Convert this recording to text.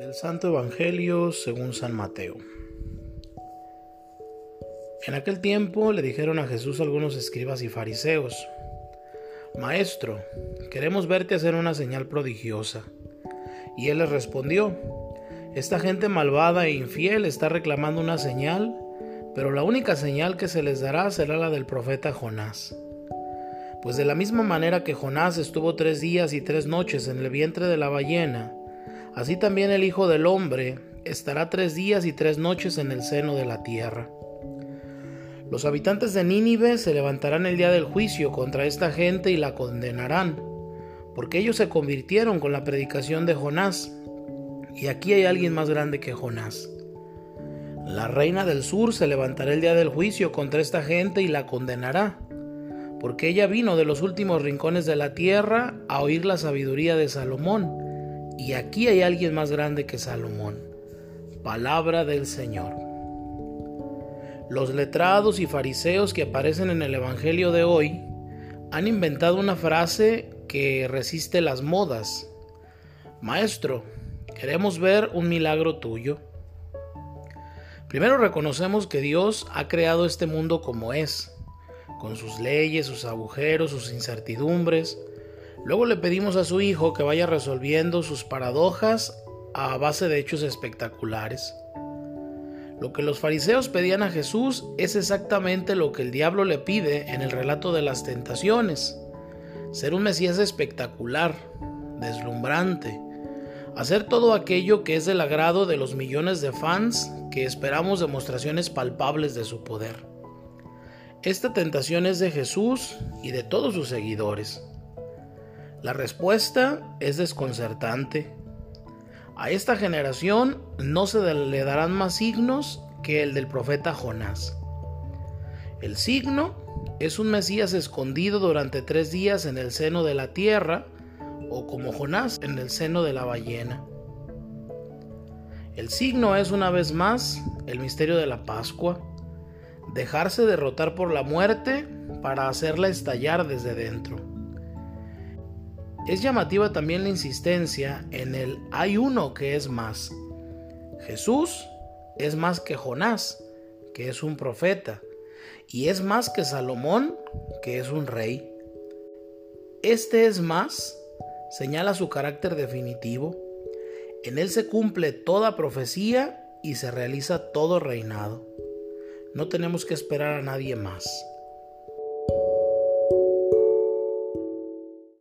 Del Santo Evangelio según San Mateo. En aquel tiempo le dijeron a Jesús algunos escribas y fariseos, Maestro, queremos verte hacer una señal prodigiosa. Y él les respondió, Esta gente malvada e infiel está reclamando una señal, pero la única señal que se les dará será la del profeta Jonás. Pues de la misma manera que Jonás estuvo tres días y tres noches en el vientre de la ballena, así también el Hijo del Hombre estará tres días y tres noches en el seno de la tierra. Los habitantes de Nínive se levantarán el día del juicio contra esta gente y la condenarán, porque ellos se convirtieron con la predicación de Jonás, y aquí hay alguien más grande que Jonás. La reina del sur se levantará el día del juicio contra esta gente y la condenará porque ella vino de los últimos rincones de la tierra a oír la sabiduría de Salomón, y aquí hay alguien más grande que Salomón. Palabra del Señor. Los letrados y fariseos que aparecen en el Evangelio de hoy han inventado una frase que resiste las modas. Maestro, queremos ver un milagro tuyo. Primero reconocemos que Dios ha creado este mundo como es con sus leyes, sus agujeros, sus incertidumbres. Luego le pedimos a su Hijo que vaya resolviendo sus paradojas a base de hechos espectaculares. Lo que los fariseos pedían a Jesús es exactamente lo que el diablo le pide en el relato de las tentaciones. Ser un Mesías espectacular, deslumbrante, hacer todo aquello que es del agrado de los millones de fans que esperamos demostraciones palpables de su poder. Esta tentación es de Jesús y de todos sus seguidores. La respuesta es desconcertante. A esta generación no se le darán más signos que el del profeta Jonás. El signo es un Mesías escondido durante tres días en el seno de la tierra, o como Jonás en el seno de la ballena. El signo es una vez más el misterio de la Pascua, dejarse derrotar por la muerte para hacerla estallar desde dentro. Es llamativa también la insistencia en el hay uno que es más. Jesús es más que Jonás, que es un profeta, y es más que Salomón, que es un rey. Este es más señala su carácter definitivo. En él se cumple toda profecía y se realiza todo reinado. No tenemos que esperar a nadie más.